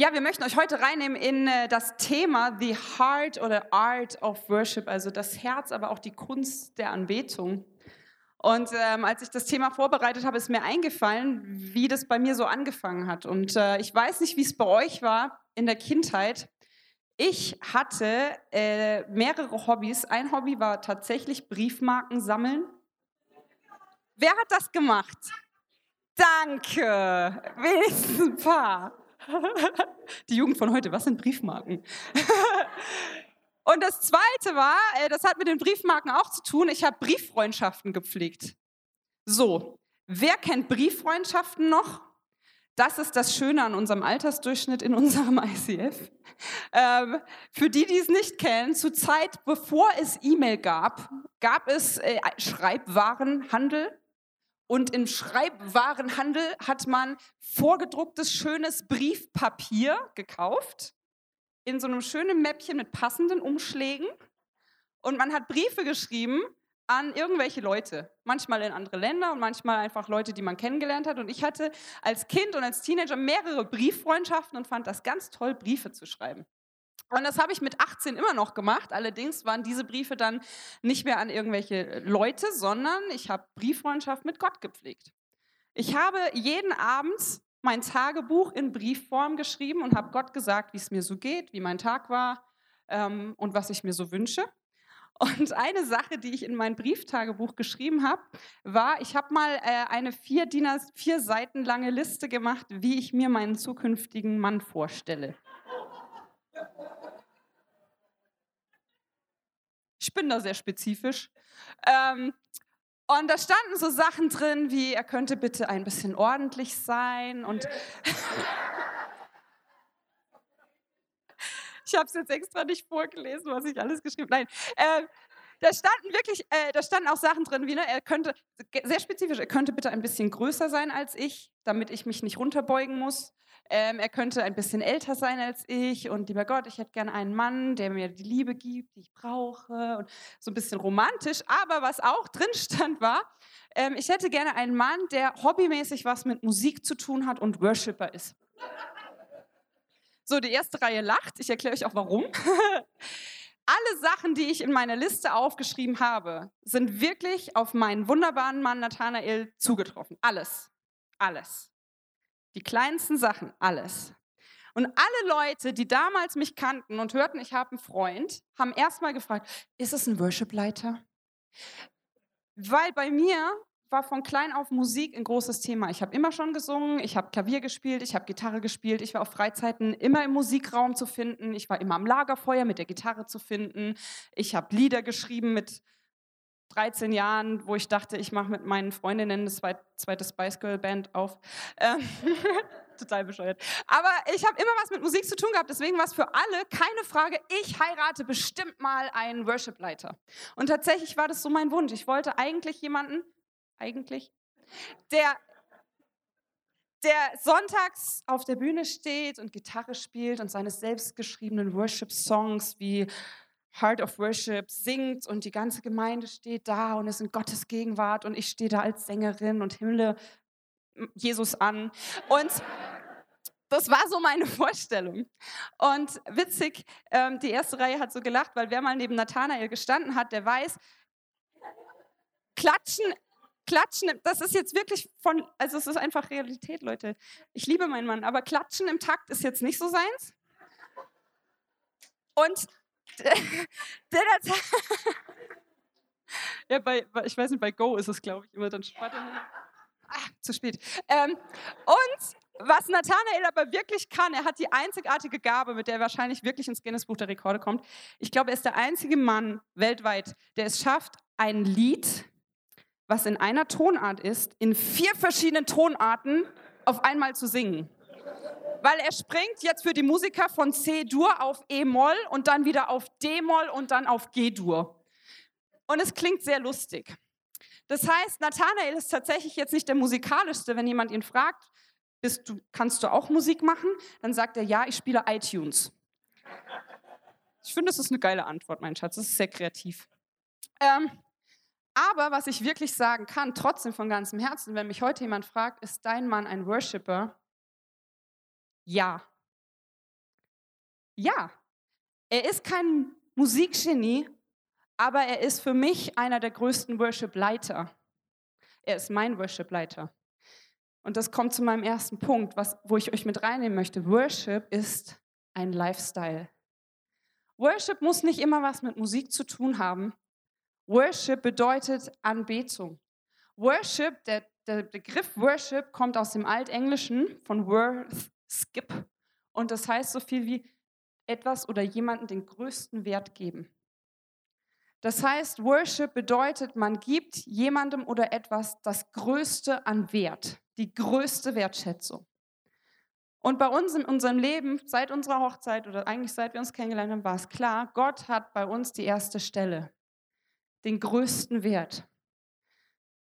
Ja, wir möchten euch heute reinnehmen in äh, das Thema The Heart oder Art of Worship, also das Herz, aber auch die Kunst der Anbetung. Und ähm, als ich das Thema vorbereitet habe, ist mir eingefallen, wie das bei mir so angefangen hat. Und äh, ich weiß nicht, wie es bei euch war in der Kindheit. Ich hatte äh, mehrere Hobbys. Ein Hobby war tatsächlich Briefmarken sammeln. Wer hat das gemacht? Danke. Wenigstens ein paar. Die Jugend von heute, was sind Briefmarken? Und das Zweite war, äh, das hat mit den Briefmarken auch zu tun, ich habe Brieffreundschaften gepflegt. So, wer kennt Brieffreundschaften noch? Das ist das Schöne an unserem Altersdurchschnitt in unserem ICF. Ähm, für die, die es nicht kennen, zur Zeit, bevor es E-Mail gab, gab es äh, Schreibwarenhandel. Und im Schreibwarenhandel hat man vorgedrucktes, schönes Briefpapier gekauft, in so einem schönen Mäppchen mit passenden Umschlägen. Und man hat Briefe geschrieben an irgendwelche Leute, manchmal in andere Länder und manchmal einfach Leute, die man kennengelernt hat. Und ich hatte als Kind und als Teenager mehrere Brieffreundschaften und fand das ganz toll, Briefe zu schreiben. Und das habe ich mit 18 immer noch gemacht. Allerdings waren diese Briefe dann nicht mehr an irgendwelche Leute, sondern ich habe Brieffreundschaft mit Gott gepflegt. Ich habe jeden Abend mein Tagebuch in Briefform geschrieben und habe Gott gesagt, wie es mir so geht, wie mein Tag war ähm, und was ich mir so wünsche. Und eine Sache, die ich in mein Brieftagebuch geschrieben habe, war, ich habe mal äh, eine vier, DIN vier Seiten lange Liste gemacht, wie ich mir meinen zukünftigen Mann vorstelle. Ich bin da sehr spezifisch. Ähm, und da standen so Sachen drin, wie er könnte bitte ein bisschen ordentlich sein und ich habe es jetzt extra nicht vorgelesen, was ich alles geschrieben habe. Nein, äh, da standen wirklich, äh, da standen auch Sachen drin, wie ne, er könnte sehr spezifisch, er könnte bitte ein bisschen größer sein als ich, damit ich mich nicht runterbeugen muss. Ähm, er könnte ein bisschen älter sein als ich und lieber Gott, ich hätte gerne einen Mann, der mir die Liebe gibt, die ich brauche und so ein bisschen romantisch. Aber was auch drin stand war, ähm, ich hätte gerne einen Mann, der hobbymäßig was mit Musik zu tun hat und Worshipper ist. So, die erste Reihe lacht. Ich erkläre euch auch warum. Alle Sachen, die ich in meiner Liste aufgeschrieben habe, sind wirklich auf meinen wunderbaren Mann Nathanael zugetroffen. Alles. Alles. Die kleinsten Sachen, alles. Und alle Leute, die damals mich kannten und hörten, ich habe einen Freund, haben erstmal gefragt, ist es ein Worship-Leiter? Weil bei mir war von klein auf Musik ein großes Thema. Ich habe immer schon gesungen, ich habe Klavier gespielt, ich habe Gitarre gespielt, ich war auf Freizeiten immer im Musikraum zu finden, ich war immer am Lagerfeuer mit der Gitarre zu finden, ich habe Lieder geschrieben mit 13 Jahren, wo ich dachte, ich mache mit meinen Freundinnen das zweite Spice Girl Band auf. Ähm, total bescheuert. Aber ich habe immer was mit Musik zu tun gehabt, deswegen war es für alle keine Frage, ich heirate bestimmt mal einen Worship-Leiter. Und tatsächlich war das so mein Wunsch. Ich wollte eigentlich jemanden, eigentlich, der, der sonntags auf der Bühne steht und Gitarre spielt und seine selbstgeschriebenen Worship-Songs wie Heart of Worship singt und die ganze Gemeinde steht da und ist in Gottes Gegenwart und ich stehe da als Sängerin und himmle Jesus an. Und das war so meine Vorstellung. Und witzig, ähm, die erste Reihe hat so gelacht, weil wer mal neben Nathanael gestanden hat, der weiß, klatschen, klatschen, das ist jetzt wirklich von, also es ist einfach Realität, Leute. Ich liebe meinen Mann, aber klatschen im Takt ist jetzt nicht so seins. Und der, ja, bei, ich weiß nicht, bei Go ist es, glaube ich, immer dann. Warte, ah, zu spät. Ähm, und was Nathanael aber wirklich kann, er hat die einzigartige Gabe, mit der er wahrscheinlich wirklich ins Guinness Buch der Rekorde kommt. Ich glaube, er ist der einzige Mann weltweit, der es schafft, ein Lied, was in einer Tonart ist, in vier verschiedenen Tonarten auf einmal zu singen weil er springt jetzt für die Musiker von C-Dur auf E-Moll und dann wieder auf D-Moll und dann auf G-Dur. Und es klingt sehr lustig. Das heißt, Nathanael ist tatsächlich jetzt nicht der musikalischste. Wenn jemand ihn fragt, du, kannst du auch Musik machen? Dann sagt er, ja, ich spiele iTunes. Ich finde, das ist eine geile Antwort, mein Schatz. Das ist sehr kreativ. Ähm, aber was ich wirklich sagen kann, trotzdem von ganzem Herzen, wenn mich heute jemand fragt, ist dein Mann ein Worshipper? Ja. Ja, er ist kein Musikgenie, aber er ist für mich einer der größten Worship-Leiter. Er ist mein Worship-Leiter. Und das kommt zu meinem ersten Punkt, was, wo ich euch mit reinnehmen möchte. Worship ist ein Lifestyle. Worship muss nicht immer was mit Musik zu tun haben. Worship bedeutet Anbetung. Worship, der, der Begriff Worship kommt aus dem Altenglischen von worth, skip. Und das heißt so viel wie etwas oder jemanden den größten Wert geben. Das heißt, Worship bedeutet, man gibt jemandem oder etwas das Größte an Wert, die größte Wertschätzung. Und bei uns in unserem Leben, seit unserer Hochzeit oder eigentlich seit wir uns kennengelernt haben, war es klar, Gott hat bei uns die erste Stelle, den größten Wert.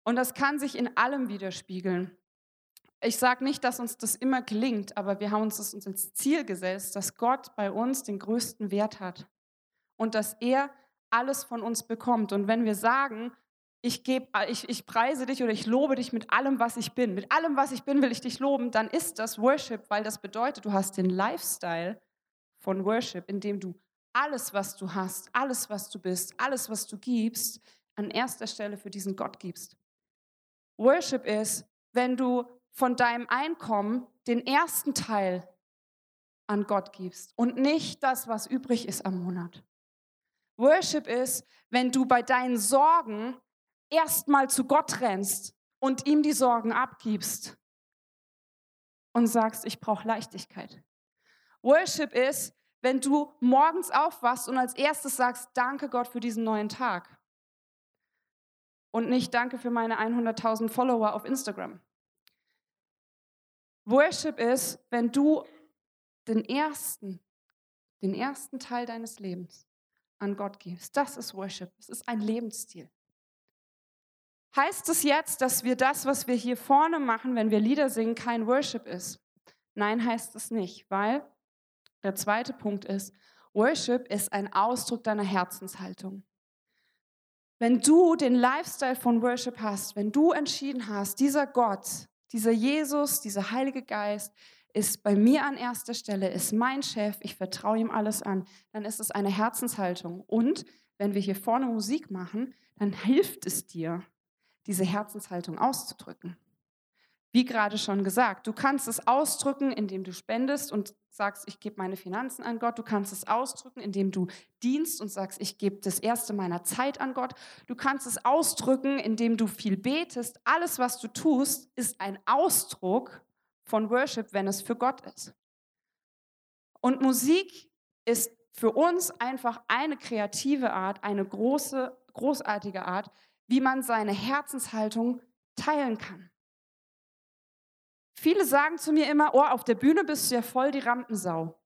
Und das kann sich in allem widerspiegeln. Ich sage nicht, dass uns das immer gelingt, aber wir haben uns das als Ziel gesetzt, dass Gott bei uns den größten Wert hat und dass er alles von uns bekommt. Und wenn wir sagen, ich, geb, ich, ich preise dich oder ich lobe dich mit allem, was ich bin, mit allem, was ich bin, will ich dich loben, dann ist das Worship, weil das bedeutet, du hast den Lifestyle von Worship, in dem du alles, was du hast, alles, was du bist, alles, was du gibst, an erster Stelle für diesen Gott gibst. Worship ist, wenn du von deinem Einkommen den ersten Teil an Gott gibst und nicht das, was übrig ist am Monat. Worship ist, wenn du bei deinen Sorgen erstmal zu Gott rennst und ihm die Sorgen abgibst und sagst, ich brauche Leichtigkeit. Worship ist, wenn du morgens aufwachst und als erstes sagst, danke Gott für diesen neuen Tag. Und nicht danke für meine 100.000 Follower auf Instagram. Worship ist, wenn du den ersten, den ersten Teil deines Lebens an Gott gibst. Das ist Worship. Es ist ein Lebensstil. Heißt es jetzt, dass wir das, was wir hier vorne machen, wenn wir Lieder singen, kein Worship ist? Nein, heißt es nicht, weil der zweite Punkt ist, Worship ist ein Ausdruck deiner Herzenshaltung. Wenn du den Lifestyle von Worship hast, wenn du entschieden hast, dieser Gott, dieser Jesus, dieser Heilige Geist, ist bei mir an erster Stelle, ist mein Chef, ich vertraue ihm alles an, dann ist es eine Herzenshaltung. Und wenn wir hier vorne Musik machen, dann hilft es dir, diese Herzenshaltung auszudrücken. Wie gerade schon gesagt, du kannst es ausdrücken, indem du spendest und sagst, ich gebe meine Finanzen an Gott. Du kannst es ausdrücken, indem du dienst und sagst, ich gebe das erste meiner Zeit an Gott. Du kannst es ausdrücken, indem du viel betest. Alles, was du tust, ist ein Ausdruck von Worship, wenn es für Gott ist. Und Musik ist für uns einfach eine kreative Art, eine große, großartige Art, wie man seine Herzenshaltung teilen kann. Viele sagen zu mir immer, oh, auf der Bühne bist du ja voll die Rampensau.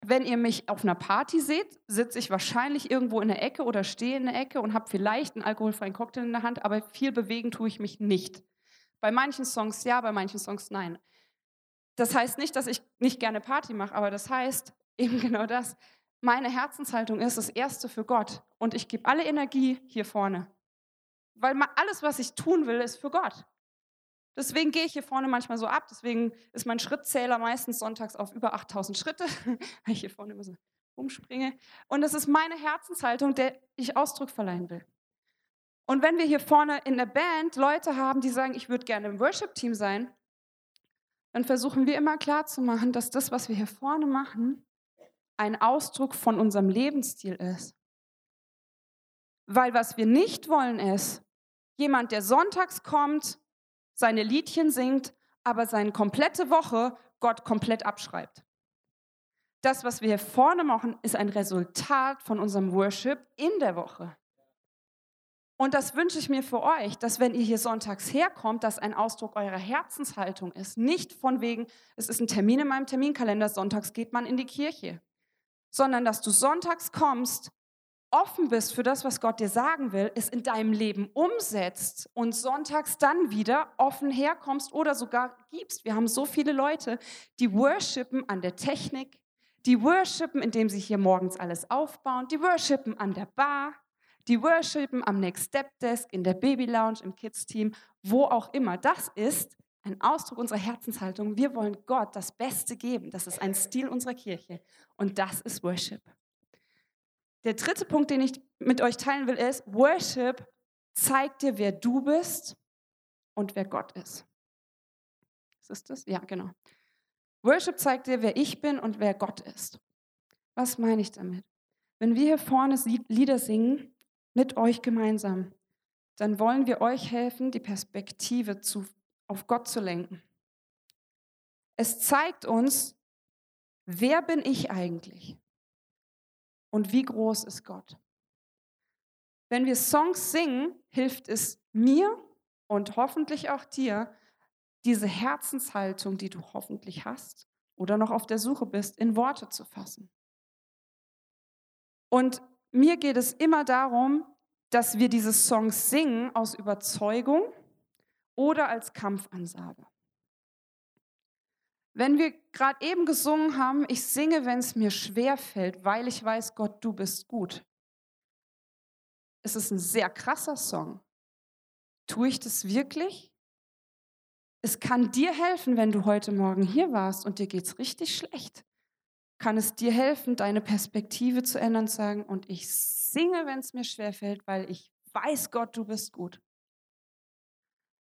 Wenn ihr mich auf einer Party seht, sitze ich wahrscheinlich irgendwo in der Ecke oder stehe in der Ecke und habe vielleicht einen alkoholfreien Cocktail in der Hand, aber viel bewegen tue ich mich nicht. Bei manchen Songs ja, bei manchen Songs nein. Das heißt nicht, dass ich nicht gerne Party mache, aber das heißt eben genau das. Meine Herzenshaltung ist das Erste für Gott und ich gebe alle Energie hier vorne. Weil alles, was ich tun will, ist für Gott. Deswegen gehe ich hier vorne manchmal so ab. Deswegen ist mein Schrittzähler meistens sonntags auf über 8000 Schritte, weil ich hier vorne immer so umspringe. Und das ist meine Herzenshaltung, der ich Ausdruck verleihen will. Und wenn wir hier vorne in der Band Leute haben, die sagen, ich würde gerne im Worship-Team sein, dann versuchen wir immer klarzumachen, dass das, was wir hier vorne machen, ein Ausdruck von unserem Lebensstil ist. Weil was wir nicht wollen ist, jemand, der sonntags kommt, seine Liedchen singt, aber seine komplette Woche Gott komplett abschreibt. Das, was wir hier vorne machen, ist ein Resultat von unserem Worship in der Woche. Und das wünsche ich mir für euch, dass wenn ihr hier sonntags herkommt, das ein Ausdruck eurer Herzenshaltung ist. Nicht von wegen, es ist ein Termin in meinem Terminkalender, sonntags geht man in die Kirche, sondern dass du sonntags kommst, offen bist für das, was Gott dir sagen will, es in deinem Leben umsetzt und sonntags dann wieder offen herkommst oder sogar gibst. Wir haben so viele Leute, die worshipen an der Technik, die worshipen, indem sie hier morgens alles aufbauen, die worshipen an der Bar, die worshipen am Next Step Desk, in der Baby Lounge, im Kids Team, wo auch immer. Das ist ein Ausdruck unserer Herzenshaltung. Wir wollen Gott das Beste geben. Das ist ein Stil unserer Kirche. Und das ist Worship. Der dritte Punkt, den ich mit euch teilen will, ist, Worship zeigt dir, wer du bist und wer Gott ist. ist das? Ja, genau. Worship zeigt dir, wer ich bin und wer Gott ist. Was meine ich damit? Wenn wir hier vorne Lieder singen, mit euch gemeinsam, dann wollen wir euch helfen, die Perspektive zu, auf Gott zu lenken. Es zeigt uns, wer bin ich eigentlich und wie groß ist Gott. Wenn wir Songs singen, hilft es mir und hoffentlich auch dir, diese Herzenshaltung, die du hoffentlich hast oder noch auf der Suche bist, in Worte zu fassen. Und mir geht es immer darum, dass wir diese Songs singen aus Überzeugung oder als Kampfansage. Wenn wir gerade eben gesungen haben, ich singe, wenn es mir schwer fällt, weil ich weiß, Gott, du bist gut. Es ist ein sehr krasser Song. Tue ich das wirklich? Es kann dir helfen, wenn du heute Morgen hier warst und dir geht es richtig schlecht. Kann es dir helfen, deine Perspektive zu ändern, zu sagen, und ich singe, wenn es mir schwerfällt, weil ich weiß, Gott, du bist gut.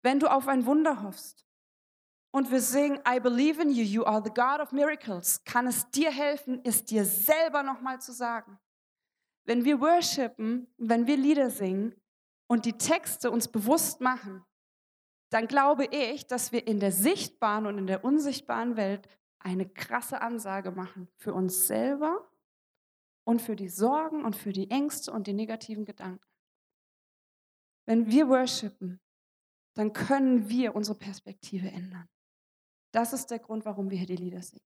Wenn du auf ein Wunder hoffst und wir singen, I believe in you, you are the God of miracles, kann es dir helfen, es dir selber nochmal zu sagen. Wenn wir worshipen, wenn wir Lieder singen und die Texte uns bewusst machen, dann glaube ich, dass wir in der sichtbaren und in der unsichtbaren Welt eine krasse Ansage machen für uns selber und für die Sorgen und für die Ängste und die negativen Gedanken. Wenn wir worshipen, dann können wir unsere Perspektive ändern. Das ist der Grund, warum wir hier die Lieder singen.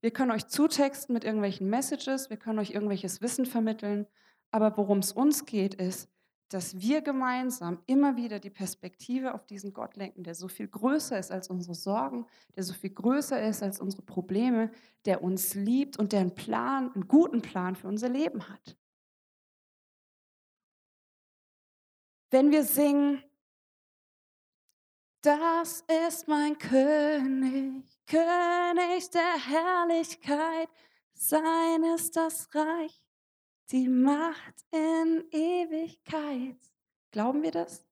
Wir können euch zutexten mit irgendwelchen Messages, wir können euch irgendwelches Wissen vermitteln, aber worum es uns geht, ist, dass wir gemeinsam immer wieder die Perspektive auf diesen Gott lenken, der so viel größer ist als unsere Sorgen, der so viel größer ist als unsere Probleme, der uns liebt und der einen Plan, einen guten Plan für unser Leben hat. Wenn wir singen, das ist mein König, König der Herrlichkeit, sein ist das Reich die Macht in Ewigkeit. Glauben wir das?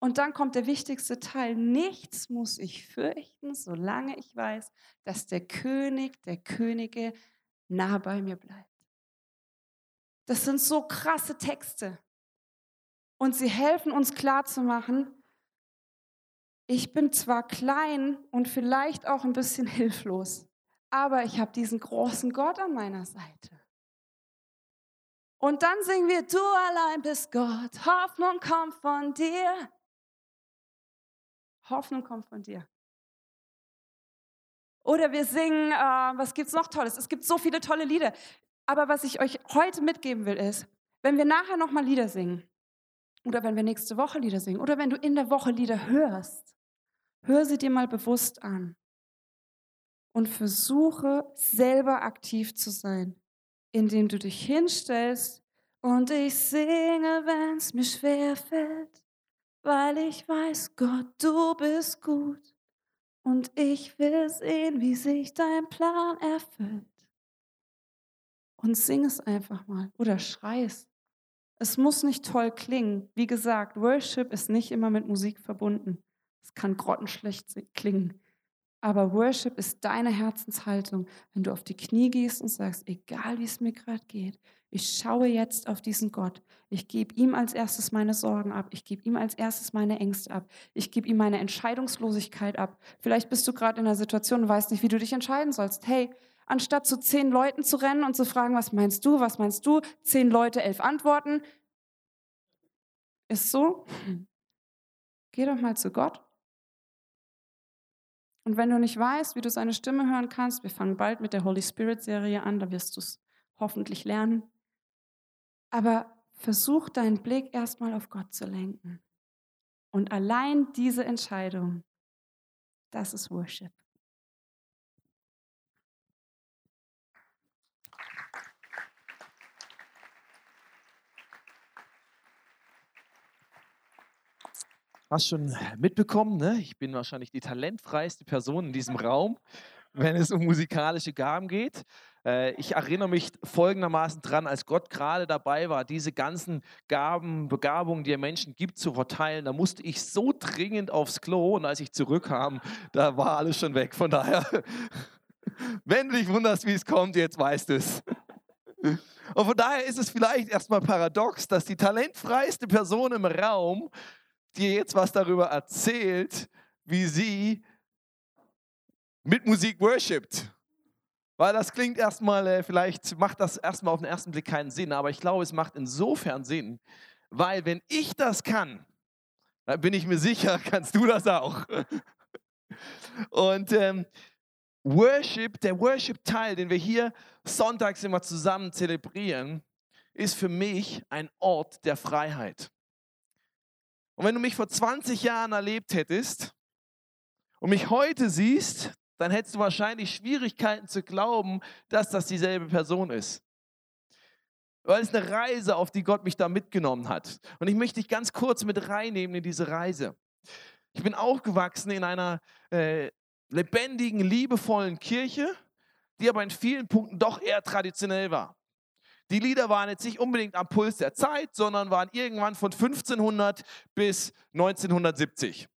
Und dann kommt der wichtigste Teil. Nichts muss ich fürchten, solange ich weiß, dass der König der Könige nah bei mir bleibt. Das sind so krasse Texte. Und sie helfen uns klarzumachen, ich bin zwar klein und vielleicht auch ein bisschen hilflos, aber ich habe diesen großen Gott an meiner Seite. Und dann singen wir, du allein bist Gott, Hoffnung kommt von dir. Hoffnung kommt von dir. Oder wir singen, äh, was gibt es noch Tolles? Es gibt so viele tolle Lieder. Aber was ich euch heute mitgeben will, ist, wenn wir nachher nochmal Lieder singen, oder wenn wir nächste Woche Lieder singen, oder wenn du in der Woche Lieder hörst, hör sie dir mal bewusst an und versuche selber aktiv zu sein indem du dich hinstellst und ich singe, wenn's mir schwer fällt, weil ich weiß, Gott, du bist gut und ich will sehen, wie sich dein Plan erfüllt. Und sing es einfach mal oder schrei es. Es muss nicht toll klingen. Wie gesagt, Worship ist nicht immer mit Musik verbunden. Es kann grottenschlecht klingen. Aber Worship ist deine Herzenshaltung, wenn du auf die Knie gehst und sagst, egal wie es mir gerade geht, ich schaue jetzt auf diesen Gott. Ich gebe ihm als erstes meine Sorgen ab. Ich gebe ihm als erstes meine Ängste ab. Ich gebe ihm meine Entscheidungslosigkeit ab. Vielleicht bist du gerade in einer Situation und weißt nicht, wie du dich entscheiden sollst. Hey, anstatt zu zehn Leuten zu rennen und zu fragen, was meinst du, was meinst du, zehn Leute, elf Antworten. Ist so? Geh doch mal zu Gott und wenn du nicht weißt, wie du seine Stimme hören kannst, wir fangen bald mit der Holy Spirit Serie an, da wirst du es hoffentlich lernen. Aber versuch deinen Blick erstmal auf Gott zu lenken. Und allein diese Entscheidung, das ist Worship. Hast schon mitbekommen, ne? ich bin wahrscheinlich die talentfreiste Person in diesem Raum, wenn es um musikalische Gaben geht. Äh, ich erinnere mich folgendermaßen dran, als Gott gerade dabei war, diese ganzen Gaben, Begabungen, die er Menschen gibt, zu verteilen. Da musste ich so dringend aufs Klo und als ich zurückkam, da war alles schon weg. Von daher, wenn du dich wunderst, wie es kommt, jetzt weißt du es. Und von daher ist es vielleicht erstmal paradox, dass die talentfreiste Person im Raum dir jetzt was darüber erzählt, wie sie mit Musik worshipt. Weil das klingt erstmal, äh, vielleicht macht das erstmal auf den ersten Blick keinen Sinn, aber ich glaube, es macht insofern Sinn, weil wenn ich das kann, dann bin ich mir sicher, kannst du das auch. Und ähm, Worship, der Worship-Teil, den wir hier sonntags immer zusammen zelebrieren, ist für mich ein Ort der Freiheit. Und wenn du mich vor 20 Jahren erlebt hättest und mich heute siehst, dann hättest du wahrscheinlich Schwierigkeiten zu glauben, dass das dieselbe Person ist. Weil es eine Reise, auf die Gott mich da mitgenommen hat. Und ich möchte dich ganz kurz mit reinnehmen in diese Reise. Ich bin aufgewachsen in einer äh, lebendigen, liebevollen Kirche, die aber in vielen Punkten doch eher traditionell war. Die Lieder waren jetzt nicht unbedingt am Puls der Zeit, sondern waren irgendwann von 1500 bis 1970.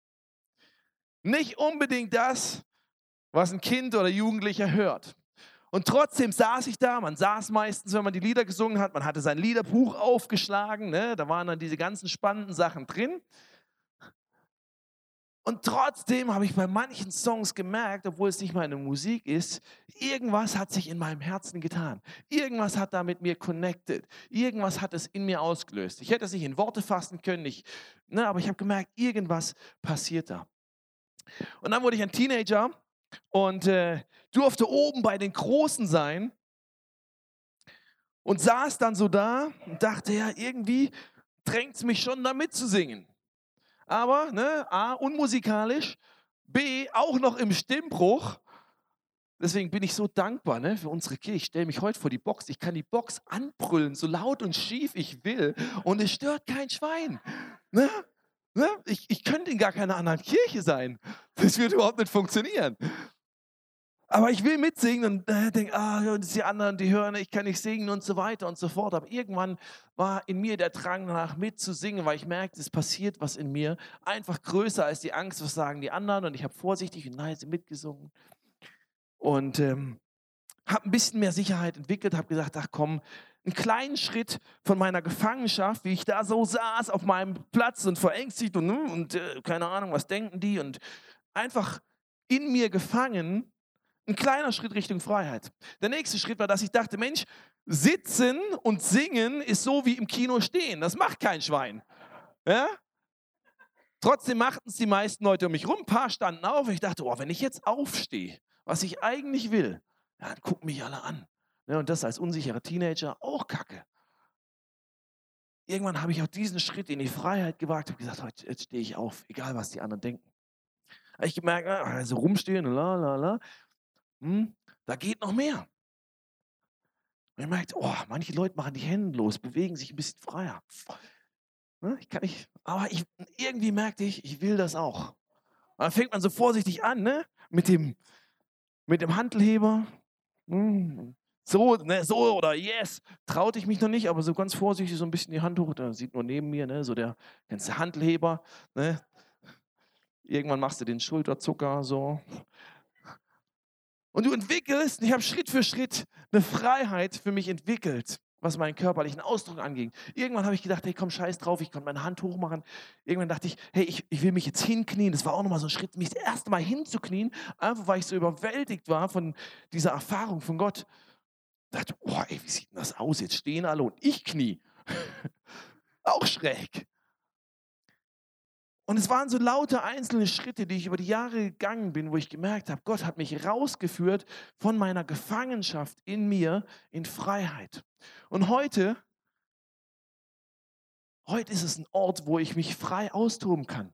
Nicht unbedingt das, was ein Kind oder Jugendlicher hört. Und trotzdem saß ich da, man saß meistens, wenn man die Lieder gesungen hat, man hatte sein Liederbuch aufgeschlagen, ne? da waren dann diese ganzen spannenden Sachen drin. Und trotzdem habe ich bei manchen Songs gemerkt, obwohl es nicht meine Musik ist, irgendwas hat sich in meinem Herzen getan. Irgendwas hat da mit mir connected. Irgendwas hat es in mir ausgelöst. Ich hätte es nicht in Worte fassen können, nicht, ne, aber ich habe gemerkt, irgendwas passiert da. Und dann wurde ich ein Teenager und äh, durfte oben bei den Großen sein und saß dann so da und dachte, ja, irgendwie drängt es mich schon da mitzusingen aber ne, A, unmusikalisch, B, auch noch im Stimmbruch. Deswegen bin ich so dankbar ne, für unsere Kirche. Ich stelle mich heute vor die Box. Ich kann die Box anbrüllen, so laut und schief ich will. Und es stört kein Schwein. Ne? Ne? Ich, ich könnte in gar keiner anderen Kirche sein. Das würde überhaupt nicht funktionieren. Aber ich will mitsingen und äh, denke, ah, die anderen, die hören, ich kann nicht singen und so weiter und so fort. Aber irgendwann war in mir der Drang danach mitzusingen, weil ich merkte, es passiert was in mir. Einfach größer als die Angst, was sagen die anderen. Und ich habe vorsichtig und leise mitgesungen. Und ähm, habe ein bisschen mehr Sicherheit entwickelt, habe gesagt, ach komm, einen kleinen Schritt von meiner Gefangenschaft, wie ich da so saß auf meinem Platz und verängstigt und, hm, und äh, keine Ahnung, was denken die und einfach in mir gefangen ein kleiner Schritt Richtung Freiheit. Der nächste Schritt war, dass ich dachte, Mensch, sitzen und singen ist so wie im Kino stehen. Das macht kein Schwein. Ja? Trotzdem machten es die meisten Leute um mich rum. Ein paar standen auf. Ich dachte, oh, wenn ich jetzt aufstehe, was ich eigentlich will, dann gucken mich alle an. Ja, und das als unsicherer Teenager auch kacke. Irgendwann habe ich auch diesen Schritt in die Freiheit gewagt und gesagt, heute jetzt stehe ich auf, egal was die anderen denken. Ich gemerkt, also rumstehen, la la la hm, da geht noch mehr. Und ihr merkt, oh, manche Leute machen die Hände los, bewegen sich ein bisschen freier. Ne, ich kann nicht, aber ich, irgendwie merkte ich, ich will das auch. Und dann fängt man so vorsichtig an, ne? Mit dem, mit dem Handelheber. Hm, so, ne, so oder yes, traute ich mich noch nicht, aber so ganz vorsichtig so ein bisschen die Hand hoch. Da sieht nur neben mir, ne, so der ganze Handelheber. Ne? Irgendwann machst du den Schulterzucker so. Und du entwickelst, ich habe Schritt für Schritt eine Freiheit für mich entwickelt, was meinen körperlichen Ausdruck anging. Irgendwann habe ich gedacht, hey, komm, scheiß drauf, ich konnte meine Hand hochmachen. Irgendwann dachte ich, hey, ich, ich will mich jetzt hinknien. Das war auch nochmal so ein Schritt, mich das erste Mal hinzuknien, einfach weil ich so überwältigt war von dieser Erfahrung von Gott. Ich dachte, boah, ey, wie sieht denn das aus? Jetzt stehen alle und ich knie. auch schräg. Und es waren so laute einzelne Schritte, die ich über die Jahre gegangen bin, wo ich gemerkt habe, Gott hat mich rausgeführt von meiner Gefangenschaft in mir in Freiheit. Und heute, heute ist es ein Ort, wo ich mich frei austoben kann.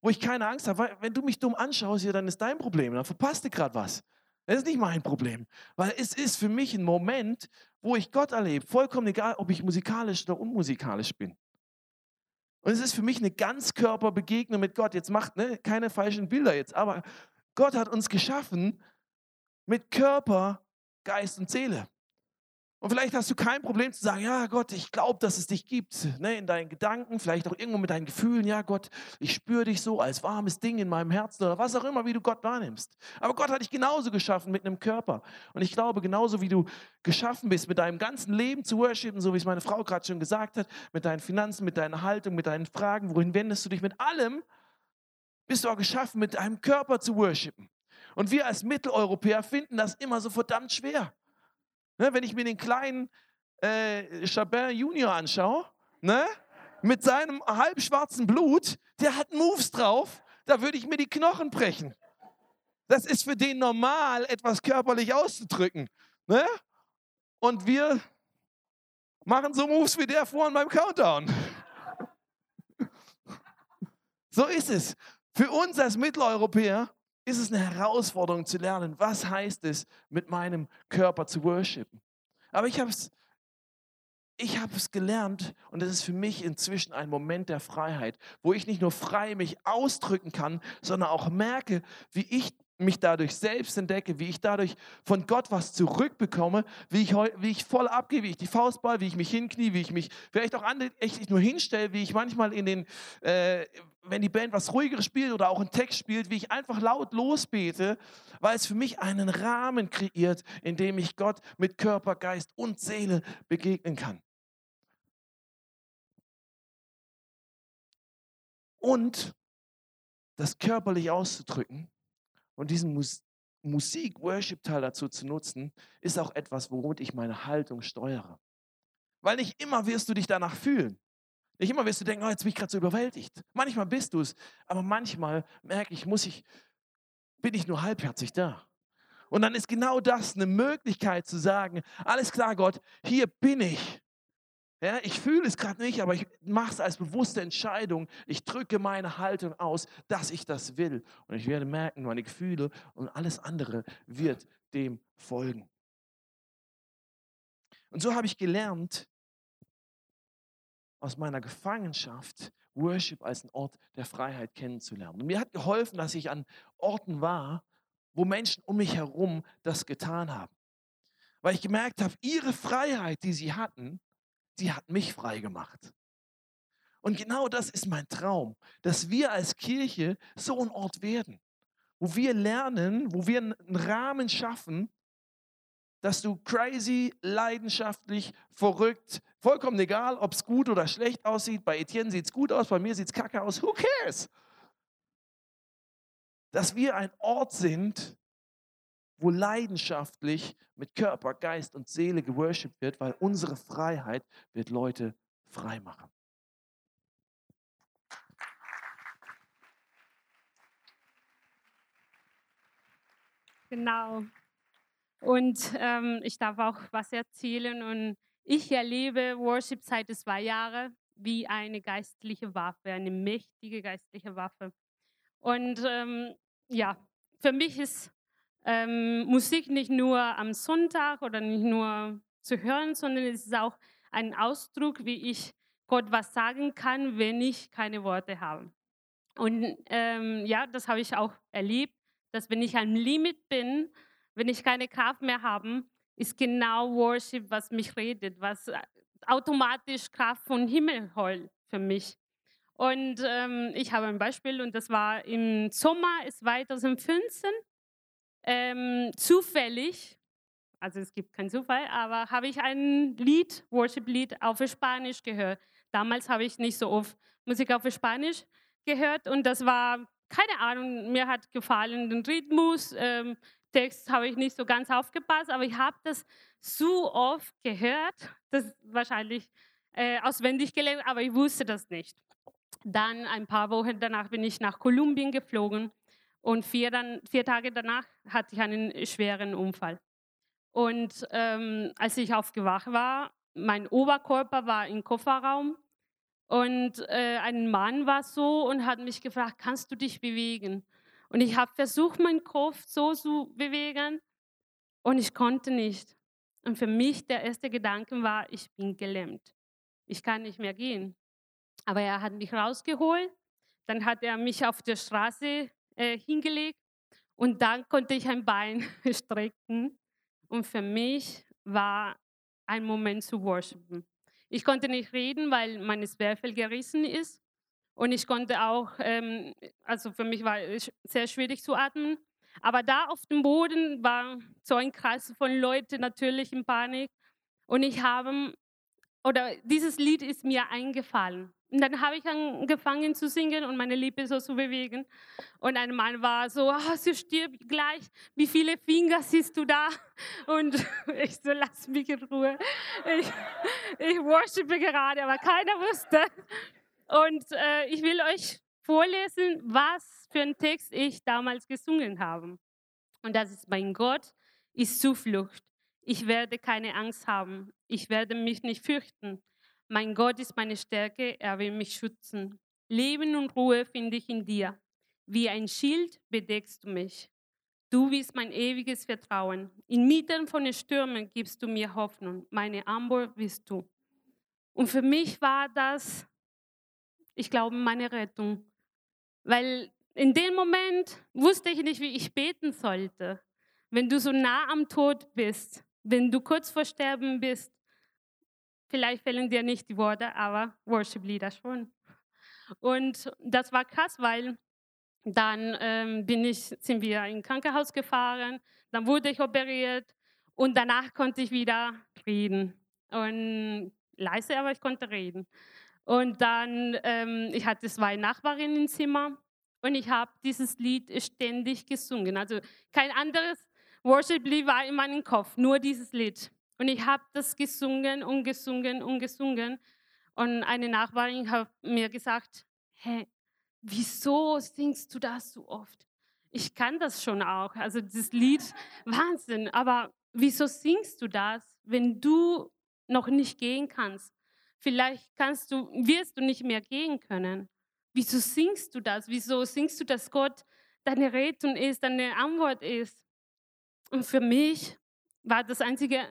Wo ich keine Angst habe, weil wenn du mich dumm anschaust, ja, dann ist dein Problem, dann verpasst du gerade was. Das ist nicht mein Problem, weil es ist für mich ein Moment, wo ich Gott erlebe, vollkommen egal, ob ich musikalisch oder unmusikalisch bin. Und es ist für mich eine Ganzkörperbegegnung mit Gott. Jetzt macht ne, keine falschen Bilder jetzt, aber Gott hat uns geschaffen mit Körper, Geist und Seele. Und vielleicht hast du kein Problem zu sagen, ja Gott, ich glaube, dass es dich gibt, ne, in deinen Gedanken, vielleicht auch irgendwo mit deinen Gefühlen, ja Gott, ich spüre dich so als warmes Ding in meinem Herzen oder was auch immer, wie du Gott wahrnimmst. Aber Gott hat dich genauso geschaffen mit einem Körper. Und ich glaube, genauso wie du geschaffen bist, mit deinem ganzen Leben zu worshipen, so wie es meine Frau gerade schon gesagt hat, mit deinen Finanzen, mit deiner Haltung, mit deinen Fragen, wohin wendest du dich mit allem, bist du auch geschaffen, mit deinem Körper zu worshipen. Und wir als Mitteleuropäer finden das immer so verdammt schwer. Ne, wenn ich mir den kleinen äh, Chabin Junior anschaue, ne, mit seinem halbschwarzen Blut, der hat Moves drauf, da würde ich mir die Knochen brechen. Das ist für den normal, etwas körperlich auszudrücken. Ne? Und wir machen so Moves wie der vorhin beim Countdown. So ist es. Für uns als Mitteleuropäer ist es eine Herausforderung zu lernen, was heißt es, mit meinem Körper zu worshipen. Aber ich habe es ich habe gelernt und es ist für mich inzwischen ein Moment der Freiheit, wo ich nicht nur frei mich ausdrücken kann, sondern auch merke, wie ich mich dadurch selbst entdecke, wie ich dadurch von Gott was zurückbekomme, wie ich, wie ich voll abgehe, wie ich die Faust ball, wie ich mich hinknie, wie ich mich vielleicht auch echt nur hinstelle, wie ich manchmal in den, äh, wenn die Band was ruhigeres spielt oder auch einen Text spielt, wie ich einfach laut losbete, weil es für mich einen Rahmen kreiert, in dem ich Gott mit Körper, Geist und Seele begegnen kann. Und das körperlich auszudrücken, und diesen Mus Musik-Worship-Teil dazu zu nutzen, ist auch etwas, womit ich meine Haltung steuere. Weil nicht immer wirst du dich danach fühlen. Nicht immer wirst du denken, oh, jetzt bin ich gerade so überwältigt. Manchmal bist du es, aber manchmal merke ich, muss ich, bin ich nur halbherzig da. Und dann ist genau das eine Möglichkeit zu sagen, alles klar, Gott, hier bin ich. Ja, ich fühle es gerade nicht, aber ich mache es als bewusste Entscheidung. Ich drücke meine Haltung aus, dass ich das will. Und ich werde merken, meine Gefühle und alles andere wird dem folgen. Und so habe ich gelernt, aus meiner Gefangenschaft Worship als einen Ort der Freiheit kennenzulernen. Und mir hat geholfen, dass ich an Orten war, wo Menschen um mich herum das getan haben. Weil ich gemerkt habe, ihre Freiheit, die sie hatten, sie hat mich frei gemacht. Und genau das ist mein Traum, dass wir als Kirche so ein Ort werden, wo wir lernen, wo wir einen Rahmen schaffen, dass du crazy, leidenschaftlich, verrückt, vollkommen egal, ob es gut oder schlecht aussieht. Bei Etienne sieht es gut aus, bei mir sieht es kacke aus. Who cares? Dass wir ein Ort sind, wo leidenschaftlich mit Körper, Geist und Seele geworshipped wird, weil unsere Freiheit wird Leute frei machen. Genau. Und ähm, ich darf auch was erzählen. Und ich erlebe Worship seit zwei Jahren wie eine geistliche Waffe, eine mächtige geistliche Waffe. Und ähm, ja, für mich ist ähm, Musik nicht nur am Sonntag oder nicht nur zu hören, sondern es ist auch ein Ausdruck, wie ich Gott was sagen kann, wenn ich keine Worte habe. Und ähm, ja, das habe ich auch erlebt, dass wenn ich am Limit bin, wenn ich keine Kraft mehr habe, ist genau Worship, was mich redet, was automatisch Kraft vom Himmel holt für mich. Und ähm, ich habe ein Beispiel und das war im Sommer 2015 ähm, zufällig, also es gibt keinen Zufall, aber habe ich ein Lied, Worship-Lied auf Spanisch gehört. Damals habe ich nicht so oft Musik auf Spanisch gehört und das war, keine Ahnung, mir hat gefallen, den Rhythmus, ähm, Text habe ich nicht so ganz aufgepasst, aber ich habe das so oft gehört, das wahrscheinlich äh, auswendig gelernt, aber ich wusste das nicht. Dann ein paar Wochen danach bin ich nach Kolumbien geflogen und vier, dann, vier Tage danach hatte ich einen schweren Unfall. Und ähm, als ich aufgewacht war, mein Oberkörper war im Kofferraum und äh, ein Mann war so und hat mich gefragt, kannst du dich bewegen? Und ich habe versucht, meinen Kopf so zu bewegen und ich konnte nicht. Und für mich der erste Gedanke war, ich bin gelähmt. Ich kann nicht mehr gehen. Aber er hat mich rausgeholt. Dann hat er mich auf der Straße äh, hingelegt und dann konnte ich ein Bein strecken. Und für mich war ein Moment zu worshipen. Ich konnte nicht reden, weil mein Zwerchfell gerissen ist. Und ich konnte auch, ähm, also für mich war es sehr schwierig zu atmen. Aber da auf dem Boden war so ein Kreis von Leuten natürlich in Panik. Und ich habe, oder dieses Lied ist mir eingefallen. Und dann habe ich angefangen zu singen und meine Lippe so zu bewegen. Und ein Mann war so, oh, sie stirbt gleich. Wie viele Finger siehst du da? Und ich so, lass mich in Ruhe. Ich, ich worshipe gerade, aber keiner wusste. Und äh, ich will euch vorlesen, was für einen Text ich damals gesungen habe. Und das ist, mein Gott ist Zuflucht. Ich werde keine Angst haben. Ich werde mich nicht fürchten. Mein Gott ist meine Stärke, er will mich schützen. Leben und Ruhe finde ich in dir. Wie ein Schild bedeckst du mich. Du bist mein ewiges Vertrauen. Inmitten von den Stürmen gibst du mir Hoffnung. Meine Ambor bist du. Und für mich war das, ich glaube, meine Rettung. Weil in dem Moment wusste ich nicht, wie ich beten sollte. Wenn du so nah am Tod bist, wenn du kurz vor Sterben bist, Vielleicht fehlen dir nicht die Worte, aber Worship-Lieder schon. Und das war krass, weil dann ähm, bin ich, sind wir in Krankenhaus gefahren, dann wurde ich operiert und danach konnte ich wieder reden. Und leise, aber ich konnte reden. Und dann, ähm, ich hatte zwei Nachbarinnen im Zimmer und ich habe dieses Lied ständig gesungen. Also kein anderes Worship-Lied war in meinem Kopf, nur dieses Lied. Und ich habe das gesungen und gesungen und gesungen. Und eine Nachbarin hat mir gesagt, hey, wieso singst du das so oft? Ich kann das schon auch, also das Lied, Wahnsinn, aber wieso singst du das, wenn du noch nicht gehen kannst? Vielleicht kannst du, wirst du nicht mehr gehen können. Wieso singst du das? Wieso singst du, dass Gott deine Rettung ist, deine Antwort ist? Und für mich war das einzige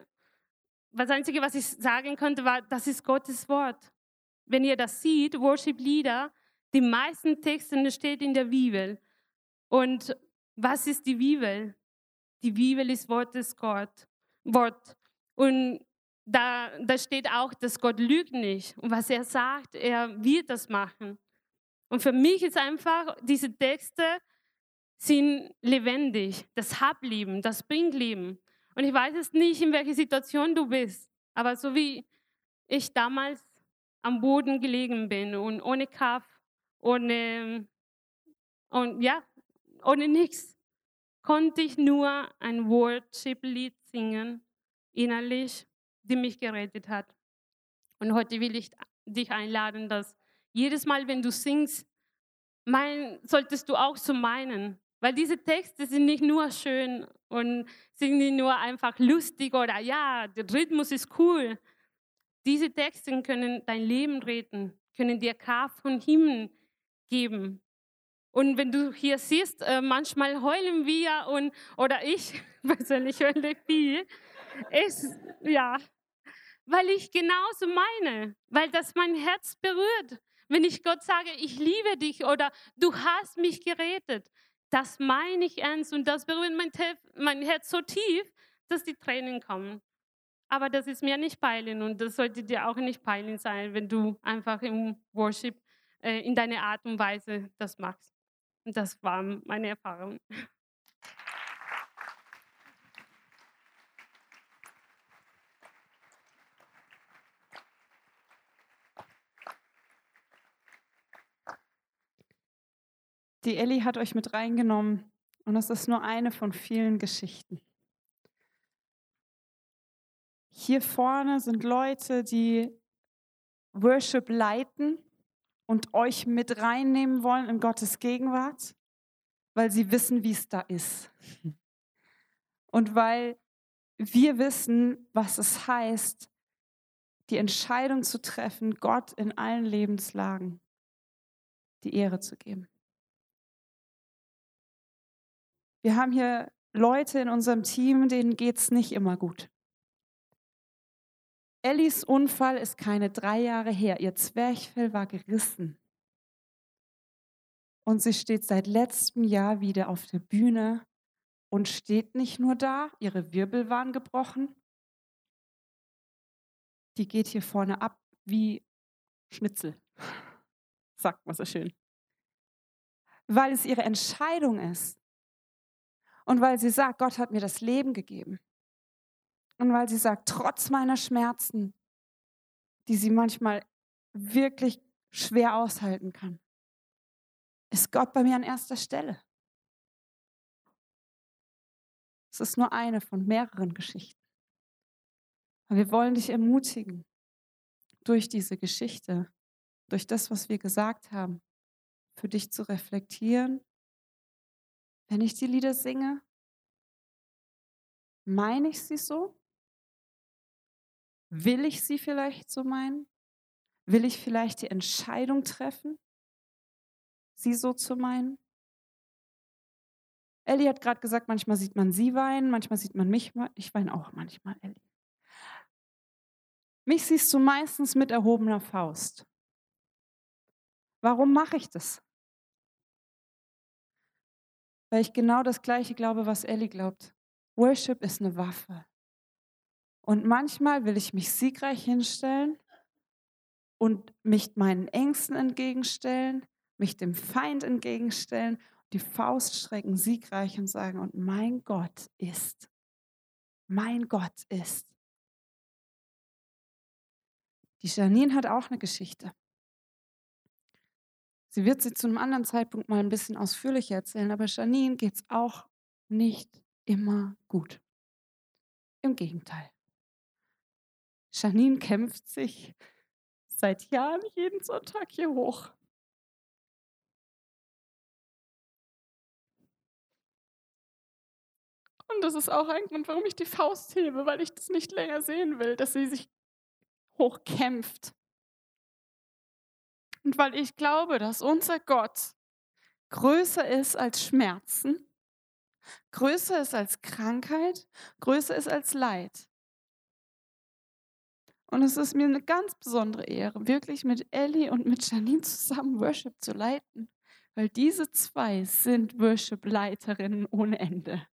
das Einzige, was ich sagen konnte, war, das ist Gottes Wort. Wenn ihr das seht, Worship-Lieder, die meisten Texte stehen in der Bibel. Und was ist die Bibel? Die Bibel ist Wortes Gott, Wort. Und da, da steht auch, dass Gott lügt nicht. Und was er sagt, er wird das machen. Und für mich ist einfach, diese Texte sind lebendig. Das hat Leben, das bringt Leben. Und ich weiß es nicht, in welcher Situation du bist, aber so wie ich damals am Boden gelegen bin und ohne Kraft, ohne, und ja, ohne nichts, konnte ich nur ein Worship-Lied singen, innerlich, die mich gerettet hat. Und heute will ich dich einladen, dass jedes Mal, wenn du singst, mein, solltest du auch so meinen. Weil diese Texte sind nicht nur schön und sind nicht nur einfach lustig oder ja, der Rhythmus ist cool. Diese Texte können dein Leben retten, können dir Kraft von Himmel geben. Und wenn du hier siehst, äh, manchmal heulen wir und, oder ich persönlich heule viel, ist, ja, weil ich genauso meine, weil das mein Herz berührt. Wenn ich Gott sage, ich liebe dich oder du hast mich gerettet, das meine ich ernst und das berührt mein, mein Herz so tief, dass die Tränen kommen. Aber das ist mir nicht peilen und das sollte dir auch nicht peilen sein, wenn du einfach im Worship äh, in deiner Art und Weise das machst. Und das war meine Erfahrung. Die Ellie hat euch mit reingenommen und das ist nur eine von vielen Geschichten. Hier vorne sind Leute, die Worship leiten und euch mit reinnehmen wollen in Gottes Gegenwart, weil sie wissen, wie es da ist. Und weil wir wissen, was es heißt, die Entscheidung zu treffen, Gott in allen Lebenslagen die Ehre zu geben. Wir haben hier Leute in unserem Team, denen geht es nicht immer gut. Ellis Unfall ist keine drei Jahre her. Ihr Zwerchfell war gerissen. Und sie steht seit letztem Jahr wieder auf der Bühne und steht nicht nur da, ihre Wirbel waren gebrochen. Die geht hier vorne ab wie Schnitzel, sagt man so schön. Weil es ihre Entscheidung ist. Und weil sie sagt, Gott hat mir das Leben gegeben. Und weil sie sagt, trotz meiner Schmerzen, die sie manchmal wirklich schwer aushalten kann, ist Gott bei mir an erster Stelle. Es ist nur eine von mehreren Geschichten. Und wir wollen dich ermutigen, durch diese Geschichte, durch das, was wir gesagt haben, für dich zu reflektieren. Wenn ich die Lieder singe, meine ich sie so? Will ich sie vielleicht so meinen? Will ich vielleicht die Entscheidung treffen, sie so zu meinen? Ellie hat gerade gesagt, manchmal sieht man sie weinen, manchmal sieht man mich, ich weine auch manchmal, Ellie. Mich siehst du meistens mit erhobener Faust. Warum mache ich das? Weil ich genau das Gleiche glaube, was Ellie glaubt. Worship ist eine Waffe. Und manchmal will ich mich siegreich hinstellen und mich meinen Ängsten entgegenstellen, mich dem Feind entgegenstellen, die Faust strecken, siegreich und sagen, und mein Gott ist, mein Gott ist. Die Janine hat auch eine Geschichte. Sie wird sie zu einem anderen Zeitpunkt mal ein bisschen ausführlicher erzählen, aber Janine geht es auch nicht immer gut. Im Gegenteil. Janine kämpft sich seit Jahren jeden Sonntag hier hoch. Und das ist auch ein Grund, warum ich die Faust hebe, weil ich das nicht länger sehen will, dass sie sich hochkämpft. Und weil ich glaube, dass unser Gott größer ist als Schmerzen, größer ist als Krankheit, größer ist als Leid. Und es ist mir eine ganz besondere Ehre, wirklich mit Ellie und mit Janine zusammen Worship zu leiten, weil diese zwei sind Worship-Leiterinnen ohne Ende.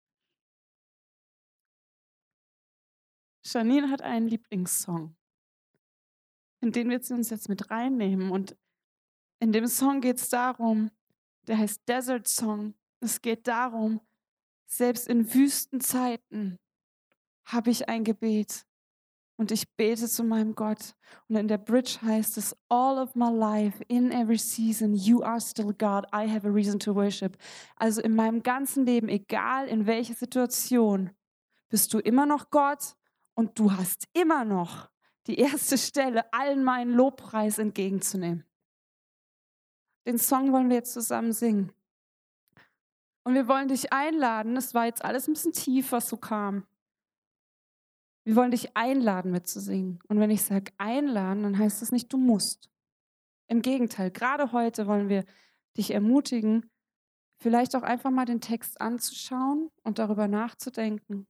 Janine hat einen Lieblingssong, in den wir uns jetzt mit reinnehmen. Und in dem Song geht es darum, der heißt Desert Song. Es geht darum, selbst in Wüstenzeiten habe ich ein Gebet, und ich bete zu meinem Gott. Und in der Bridge heißt es, all of my life, in every season, you are still God, I have a reason to worship. Also in meinem ganzen Leben, egal in welcher Situation, bist du immer noch Gott und du hast immer noch die erste Stelle, allen meinen Lobpreis entgegenzunehmen. Den Song wollen wir jetzt zusammen singen. Und wir wollen dich einladen, das war jetzt alles ein bisschen tief, was so kam. Wir wollen dich einladen, mitzusingen. Und wenn ich sage einladen, dann heißt das nicht, du musst. Im Gegenteil, gerade heute wollen wir dich ermutigen, vielleicht auch einfach mal den Text anzuschauen und darüber nachzudenken.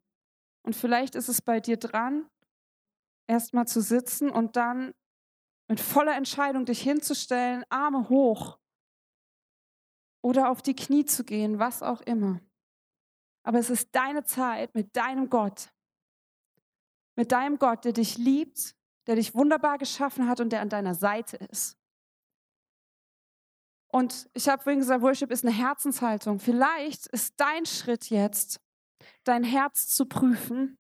Und vielleicht ist es bei dir dran, erst mal zu sitzen und dann mit voller Entscheidung dich hinzustellen, Arme hoch oder auf die Knie zu gehen, was auch immer. Aber es ist deine Zeit mit deinem Gott mit deinem Gott, der dich liebt, der dich wunderbar geschaffen hat und der an deiner Seite ist. Und ich habe vorhin gesagt, Worship ist eine Herzenshaltung. Vielleicht ist dein Schritt jetzt, dein Herz zu prüfen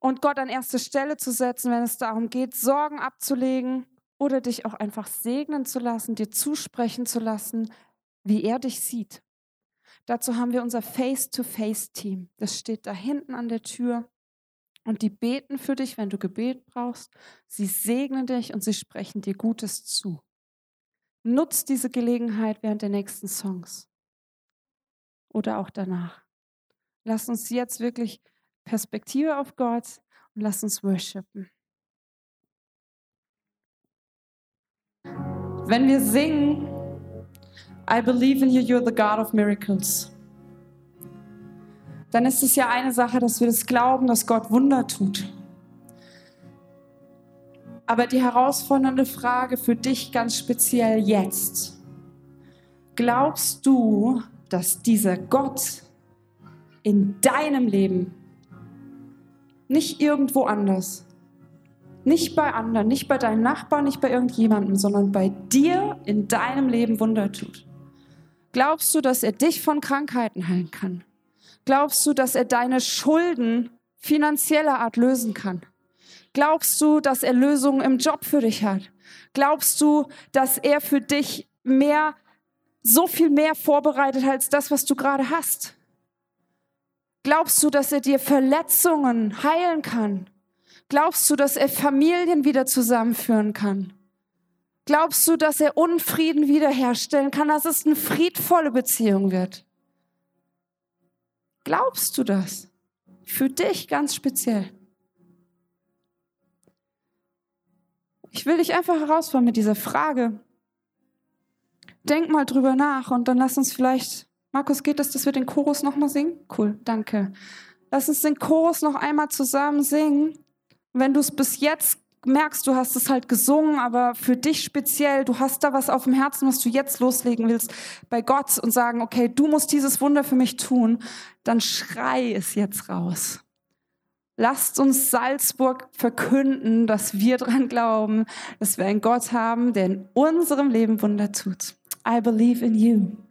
und Gott an erste Stelle zu setzen, wenn es darum geht, Sorgen abzulegen oder dich auch einfach segnen zu lassen, dir zusprechen zu lassen, wie er dich sieht. Dazu haben wir unser Face-to-Face-Team. Das steht da hinten an der Tür. Und die beten für dich, wenn du Gebet brauchst. Sie segnen dich und sie sprechen dir Gutes zu. Nutz diese Gelegenheit während der nächsten Songs oder auch danach. Lass uns jetzt wirklich Perspektive auf Gott und lass uns worshipen. Wenn wir singen, I believe in you, you're the God of miracles dann ist es ja eine Sache, dass wir das glauben, dass Gott Wunder tut. Aber die herausfordernde Frage für dich ganz speziell jetzt. Glaubst du, dass dieser Gott in deinem Leben, nicht irgendwo anders, nicht bei anderen, nicht bei deinen Nachbarn, nicht bei irgendjemandem, sondern bei dir in deinem Leben Wunder tut? Glaubst du, dass er dich von Krankheiten heilen kann? Glaubst du, dass er deine Schulden finanzieller Art lösen kann? Glaubst du, dass er Lösungen im Job für dich hat? Glaubst du, dass er für dich mehr, so viel mehr vorbereitet als das, was du gerade hast? Glaubst du, dass er dir Verletzungen heilen kann? Glaubst du, dass er Familien wieder zusammenführen kann? Glaubst du, dass er Unfrieden wiederherstellen kann, dass es eine friedvolle Beziehung wird? Glaubst du das? Für dich ganz speziell. Ich will dich einfach herausfordern mit dieser Frage. Denk mal drüber nach und dann lass uns vielleicht, Markus, geht es, dass wir den Chorus nochmal singen? Cool, danke. Lass uns den Chorus noch einmal zusammen singen. Wenn du es bis jetzt merkst, du hast es halt gesungen, aber für dich speziell, du hast da was auf dem Herzen, was du jetzt loslegen willst bei Gott und sagen, okay, du musst dieses Wunder für mich tun, dann schrei es jetzt raus. Lasst uns Salzburg verkünden, dass wir dran glauben, dass wir einen Gott haben, der in unserem Leben Wunder tut. I believe in you.